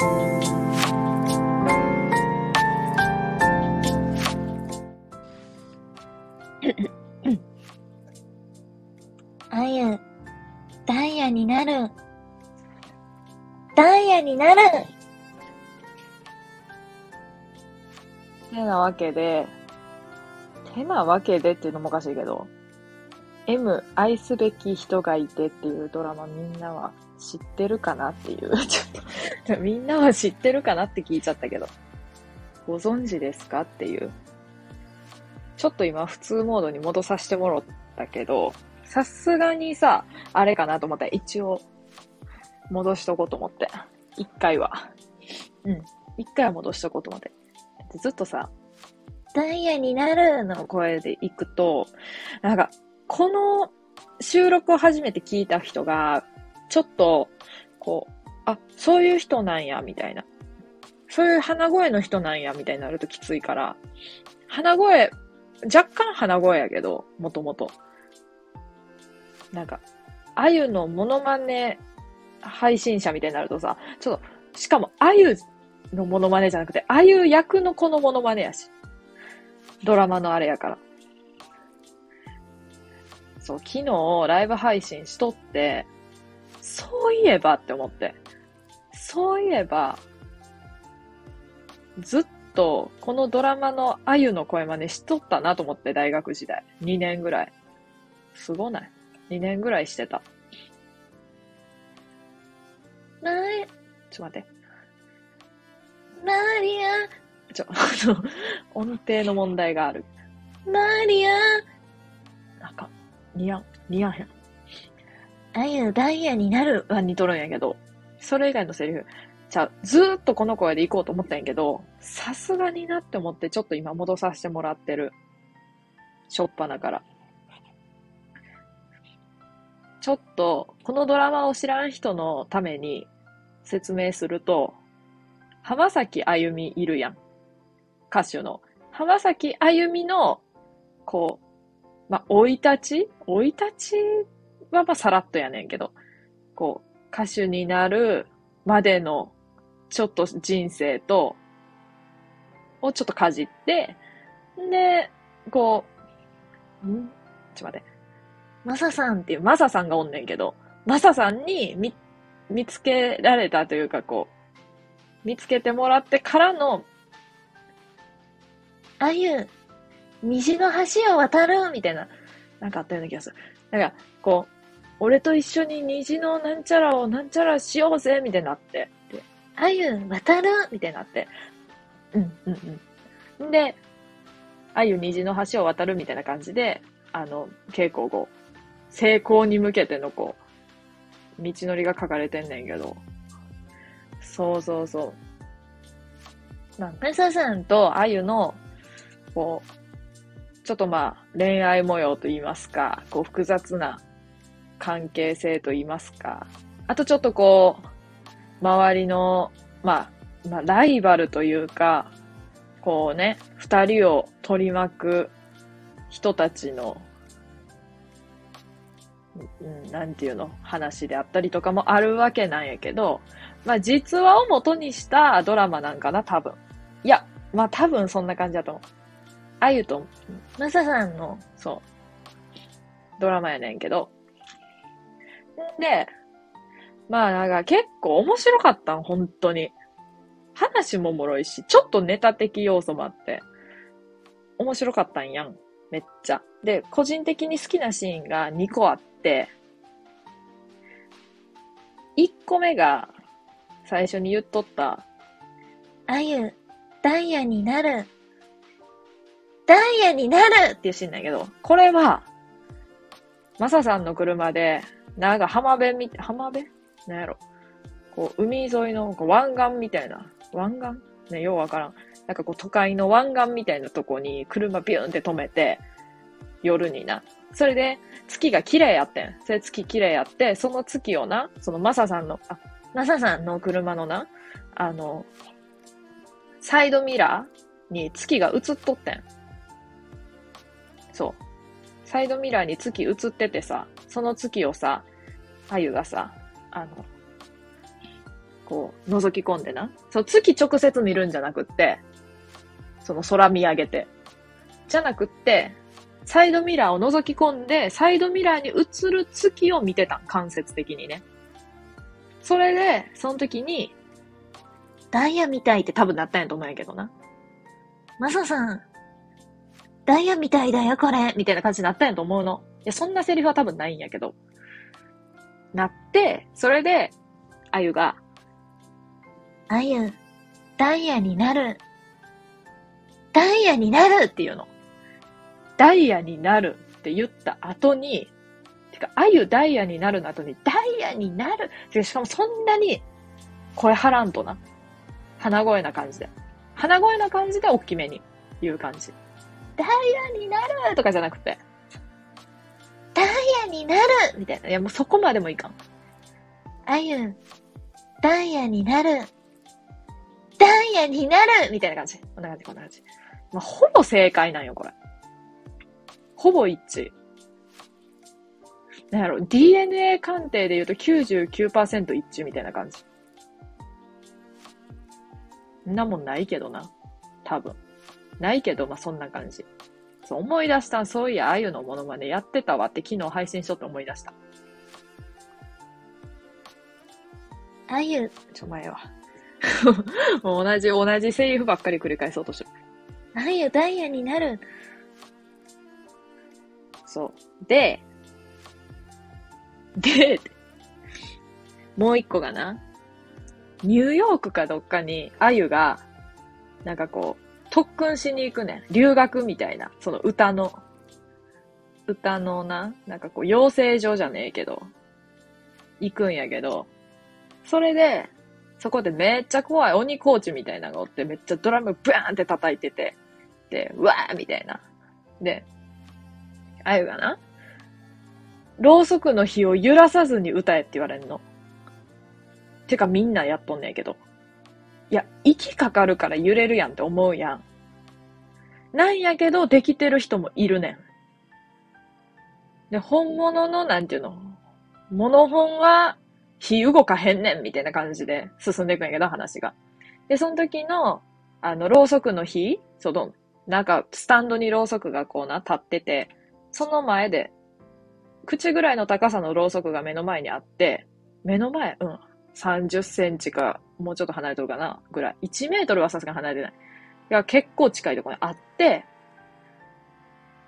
あゆ、ダイヤになる。ダイヤになるてなわけで、てなわけでっていうのもおかしいけど、M 愛すべき人がいてっていうドラマみんなは知ってるかなっていう、ちょっと、みんなは知ってるかなって聞いちゃったけど、ご存知ですかっていう。ちょっと今普通モードに戻させてもらったけど、さすがにさ、あれかなと思ったら一応戻しとこうと思って。一回は。うん。一回は戻しとこうと思って。でずっとさ、ダイヤになるの声で行くと、なんか、この収録を初めて聞いた人が、ちょっと、こう、あ、そういう人なんや、みたいな。そういう鼻声の人なんや、みたいになるときついから、鼻声、若干鼻声やけど、もともと。なんか、あゆのモノマネ配信者みたいになるとさ、ちょっと、しかもあゆのモノマネじゃなくて、あゆ役のこのモノマネやし。ドラマのあれやから。そう、昨日ライブ配信しとって、そういえばって思って。そういえば、ずっとこのドラマのあゆの声真似しとったなと思って、大学時代。2年ぐらい。すごない ?2 年ぐらいしてた。マリ、ちょっと待って。マリア、ちょ、あの、音程の問題がある。マリア、なんか、似合う、似合わへん。あゆ、ダイヤになる。は似とるんやけど、それ以外のセリフ、じゃあ、ずーっとこの声で行こうと思ったんやけど、さすがになって思って、ちょっと今戻させてもらってる。しょっぱなから。ちょっと、このドラマを知らん人のために説明すると、浜崎あゆみいるやん。歌手の。浜崎あゆみの、こう、まあ、生い立ち？生い立ち？はまあさらっとやねんけど、こう、歌手になるまでのちょっと人生と、をちょっとかじって、で、こう、ん？ちょっと待って。マサさんっていう、マサさんがおんねんけど、マサさんに見、見つけられたというか、こう、見つけてもらってからの、あゆ、虹の橋を渡る。みたいな、なんかあったような気がする。なんか、こう、俺と一緒に虹のなんちゃらをなんちゃらしようぜ、みたいになって。であゆ、渡る？みたいになって。うん、うん、うん。で、あゆ虹の橋を渡るみたいな感じで、あの、稽古後、成功に向けてのこう、道のりが書かれてんねんけど、そうそうそう。なんサさんとあゆの、こう、ちょっとまあ、恋愛模様と言いますか、こう、複雑な関係性と言いますか、あとちょっとこう、周りの、まあ、まあ、ライバルというか、こうね、二人を取り巻く人たちの、うん、なんていうの、話であったりとかもあるわけなんやけど、まあ、実話を元にしたドラマなんかな、多分。いや、まあ、多分そんな感じだと思う。あゆと、マサさんの、そう、ドラマやねんけど。んで、まあなんか結構面白かったん、本当に。話もおもろいし、ちょっとネタ的要素もあって、面白かったんやん。めっちゃ。で、個人的に好きなシーンが2個あって、1個目が最初に言っとった、あゆ、ダイヤになる。ダイヤになるっていうシーンなんやけど、これは、マサさんの車で、なんか浜辺み、浜辺？なんやろ。こう、海沿いの湾岸みたいな。湾岸？ね、ようわからん。なんかこう、都会の湾岸みたいなとこに車ビューンって止めて、夜にな。それで、月が綺麗やってん。それ月綺麗やって、その月をな、そのマサさんの、あ、マサさんの車のな、あの、サイドミラーに月が映っとってん。そう。サイドミラーに月映っててさ、その月をさ、あゆがさ、あの、こう、覗き込んでな。そう、月直接見るんじゃなくって、その空見上げて。じゃなくって、サイドミラーを覗き込んで、サイドミラーに映る月を見てたん間接的にね。それで、その時に、ダイヤみたいって多分なったんやと思うんやけどな。マサさん、ダイヤみたいだよ、これ。みたいな感じになったんやと思うの。いや、そんなセリフは多分ないんやけど。なって、それで、あゆが、あゆ、ダイヤになる。ダイヤになるっていうの。ダイヤになるって言った後に、てか、あゆダイヤになるの後に、ダイヤになるしかもそんなに声張らんとな。鼻声な感じで。鼻声な感じで大きめに言う感じ。ダイヤになるとかじゃなくて、ダイヤになるみたいな。いや、もうそこまでもいかん。あゆ、ダイヤになる。ダイヤになるみたいな感じ。こんな感じ、こんな感じ。まあ、ほぼ正解なんよ、これ。ほぼ一致。なんやろ、DNA 鑑定で言うと99%一致みたいな感じ。んなもんないけどな。多分。ないけど、まあ、そんな感じ。そう、思い出した。そういや、あゆのモノマネやってたわって昨日配信しとって思い出した。あゆ、ちょ、前は。もう同じ、同じセリフばっかり繰り返そうとしてる。あゆ、ダイヤになる。そう。で、で、もう一個がな、ニューヨークかどっかに、あゆが、なんかこう、特訓しに行くね。留学みたいな。その歌の、歌のな、なんかこう、養成所じゃねえけど、行くんやけど、それで、そこでめっちゃ怖い鬼コーチみたいなのがおって、めっちゃドラムブーンって叩いてて、で、うわーみたいな。で、あゆがな、ろうそくの火を揺らさずに歌えって言われんの。てかみんなやっとんねんけど。いや、息かかるから揺れるやんって思うやん。なんやけど、できてる人もいるねん。で、本物の、なんていうの、モノ本は火動かへんねんみたいな感じで進んでいくんやけど、話が。で、その時の、あの、ろうそくの火その、なんか、スタンドにろうそくがこうな、立ってて、その前で、口ぐらいの高さのろうそくが目の前にあって、目の前、うん、30センチか、もうちょっと離れとるかな、ぐらい。1メートルはさすがに離れてない。いや、結構近いところにあって、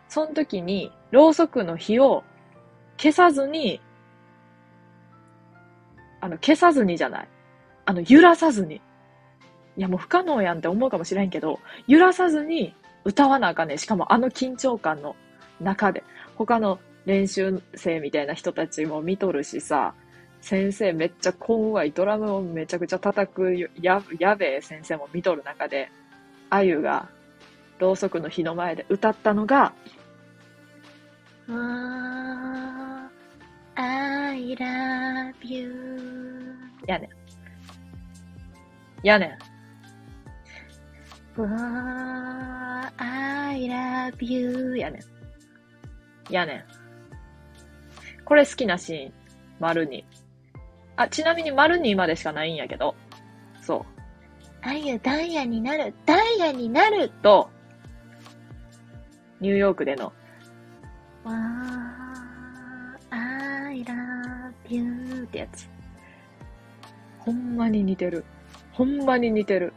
その時に、ろうそくの火を消さずに、あの、消さずにじゃない。あの、揺らさずに。いや、もう不可能やんって思うかもしれんけど、揺らさずに歌わなあかんねんしかもあの緊張感の中で、他の練習生みたいな人たちも見とるしさ、先生めっちゃこんわい、ドラムをめちゃくちゃ叩くや、やべえ先生も見とる中で、あゆが、ろうそくの火の前で歌ったのが、あー I love you. やねん。やねん。わー I love you. やねん。やねん。これ好きなシーン。丸に。あ、ちなみに丸にまでしかないんやけど。そう。あゆ、ダイヤになる。ダイヤになる。と、ニューヨークでの、わー I love you. ってやつ。ほんまに似てる。ほんまに似てる。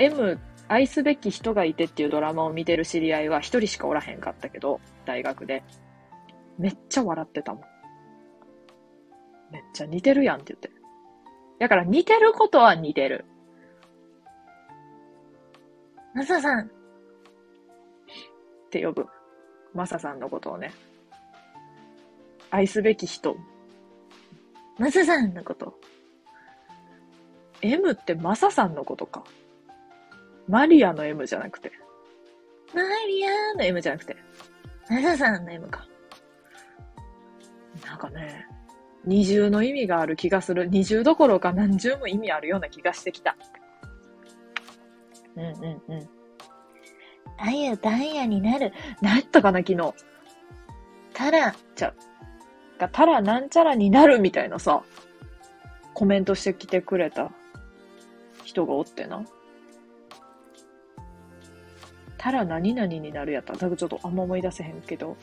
M、愛すべき人がいてっていうドラマを見てる知り合いは一人しかおらへんかったけど、大学で。めっちゃ笑ってたもん。めっちゃ似てるやんって言って。だから似てることは似てる。マサさん、って呼ぶ。マサさんのことをね。愛すべき人マサさんのこと。M ってマサさんのことか。マリアの M じゃなくて。マリアの M じゃなくて。マサさんの M か。なんかね、二重の意味がある気がする。二重どころか何重も意味あるような気がしてきた。うんうんうん。あゆ、ダイヤになる。何やったかな、昨日。たら、がたらなんちゃらになるみたいなさ。コメントしてきてくれた人がおってな。たら何々になるやった。だからちょっとあんま思い出せへんけど、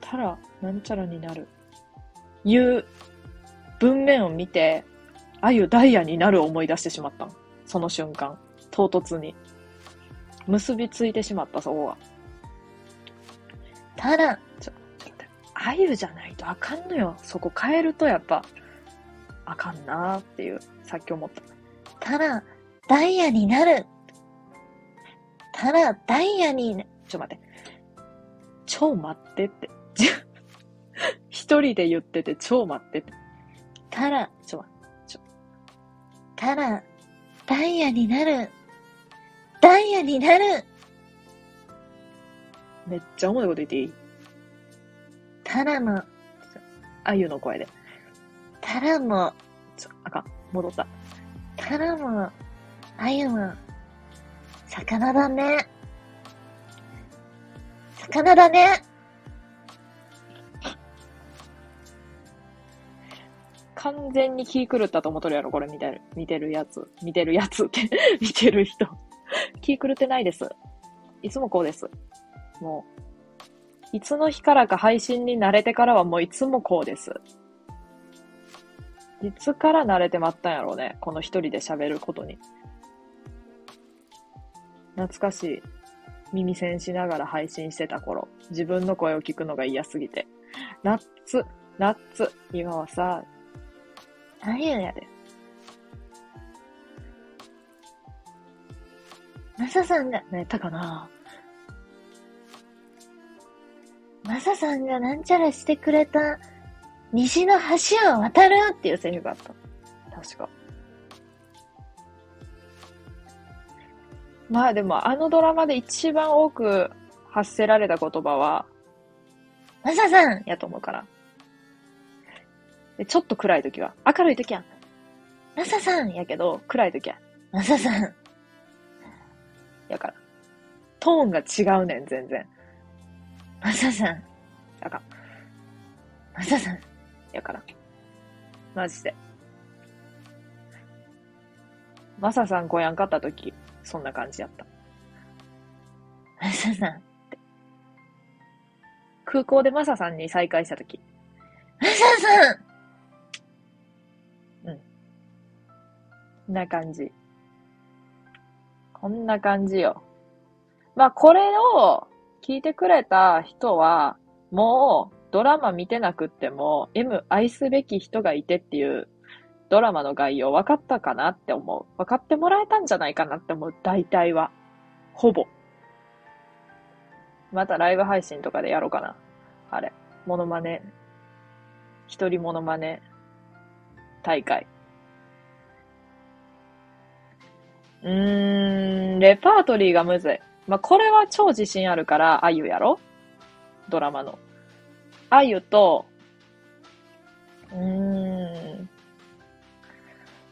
たらなんちゃらになる。いう文面を見て、あゆダイヤになる思い出してしまったん。その瞬間。唐突に。結びついてしまった、そこが。たら、ちょ、ちょっと。あゆじゃないとあかんのよ。そこ変えるとやっぱ、あかんなーっていう、さっき思った。たら、ダイヤになる。たら、ダイヤにな、ちょ、待って。超待ってって。一人で言ってて超待ってって。たら、ちょ、待たら、ダイヤになる。ダイヤになる。めっちゃ重いこと言っていい？たらも、あゆの声で。たらも、ちょ、あかん。戻った。たらも、あゆも、魚だね。魚だね。完全に気狂ったと思っとるやろ、これ見てる。見てるやつ。見てるやつって。見てる人。気狂ってないです。いつもこうです。もう、いつの日からか配信に慣れてからはもういつもこうです。いつから慣れてまったんやろうね。この一人で喋ることに。懐かしい。耳栓しながら配信してた頃。自分の声を聞くのが嫌すぎて。ナッツ、ナッツ。今はさ、あゆやで。マサさんが、何やったかなマサさんがなんちゃらしてくれた、西の橋を渡るっていうセリフがあった。確か。まあでも、あのドラマで一番多く発せられた言葉は、マサさんやと思うから。でちょっと暗い時は、明るい時は、マサさんやけど、暗い時は、マサさんやから。トーンが違うねん、全然。マサさんあかん。マサさんやから。マジで。マサさん来やんかった時、そんな感じやった。マサさん空港でマサさんに再会した時、な感じ。こんな感じよ。まあ、これを聞いてくれた人は、もうドラマ見てなくっても、M 愛すべき人がいてっていうドラマの概要分かったかなって思う。分かってもらえたんじゃないかなって思う。大体は。ほぼ。またライブ配信とかでやろうかな。あれ。モノマネ。一人モノマネ大会。うーん、レパートリーがむずい。まあ、これは超自信あるから、あゆやろ？ドラマの。あゆと、うーん、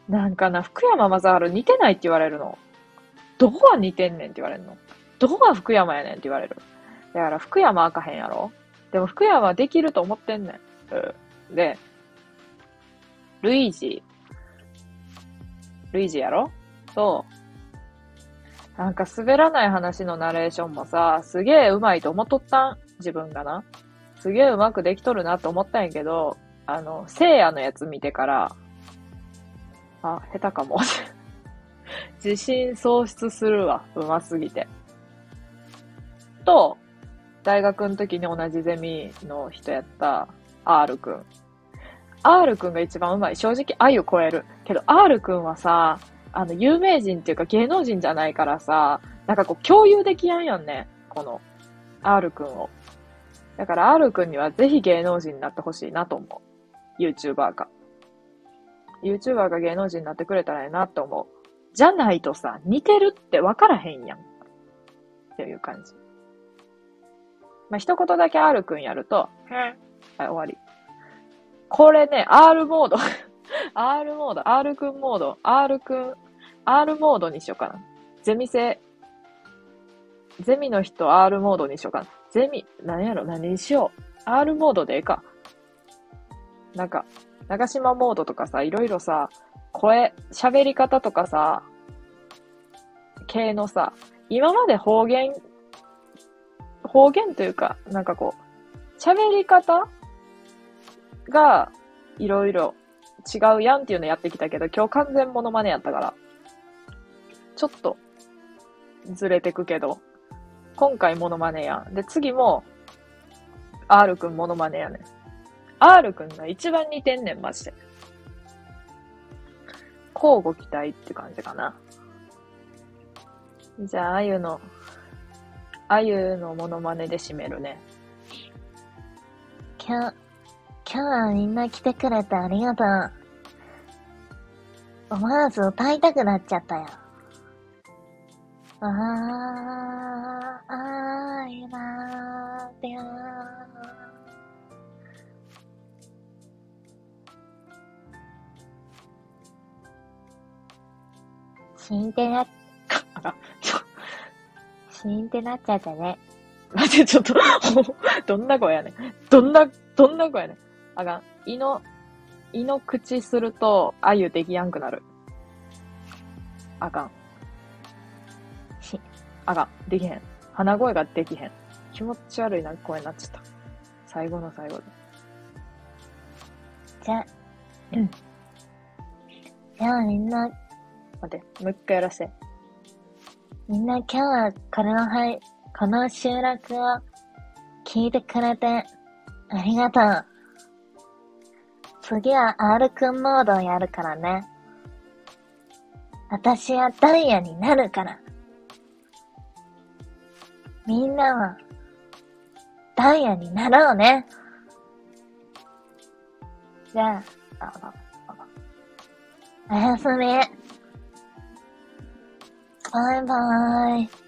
なんかな、福山雅治似てないって言われるの。どこが似てんねんって言われるの？どこが福山やねんって言われる？だから福山あかへんやろ？でも福山できると思ってんねん。うん。で、ルイージ。ルイージやろ？そう。なんか滑らない話のナレーションもさ、すげえ上手いと思っとったん？自分がな。すげえ上手くできとるなと思ったんやけど、あの、聖夜のやつ見てから、あ、下手かも。自信喪失するわ。上手すぎて。と、大学の時に同じゼミの人やった R くん。R くんが一番上手い。正直、愛を超える。けど、R くんはさ、あの、有名人っていうか芸能人じゃないからさ、なんかこう共有できやんやんね。この、R くんを。だから R くんにはぜひ芸能人になってほしいなと思う。YouTuber か。YouTuber が芸能人になってくれたらええなって思う。じゃないとさ、似てるって分からへんやん。っていう感じ。まあ、一言だけ R くんやると、はい、終わり。これね、R モード。R モード、R くんモード、R くん、R モードにしようかな。ゼミ生。ゼミの人 R モードにしようかな。ゼミ、何やろ？何にしよう？R モードでええか。なんか、長島モードとかさ、いろいろさ、声、喋り方とかさ、系のさ、今まで方言、方言というか、なんかこう、喋り方が、いろいろ違うやんっていうのやってきたけど、今日完全モノマネやったから、ちょっと、ずれてくけど、今回モノマネや。で、次も、R くんモノマネやねん。R くんが一番似てんねん、マジで。交互期待って感じかな。じゃあ、あゆの、あゆのモノマネで締めるね。今日、今日はみんな来てくれてありがとう。思わず歌いたくなっちゃったよ。あー、あいらーでー。シーンってな、シーンってなっちゃったね。待って、ちょっと、どんな声やねん。どんな、どんな声やねん。あかん。胃の、胃の口すると、あゆできやんくなる。あかん。し、あかん。できへん。鼻声ができへん。気持ち悪いな声になっちゃった。最後の最後で。じゃあ、うん。じゃあみんな、待って、もう一回やらせて。みんな今日はこのはい、この収録を聞いてくれてありがとう。次は R くんモードをやるからね。私はダイヤになるから。みんなはダイヤになろうね。じゃあ、おやすみ。バイバーイ。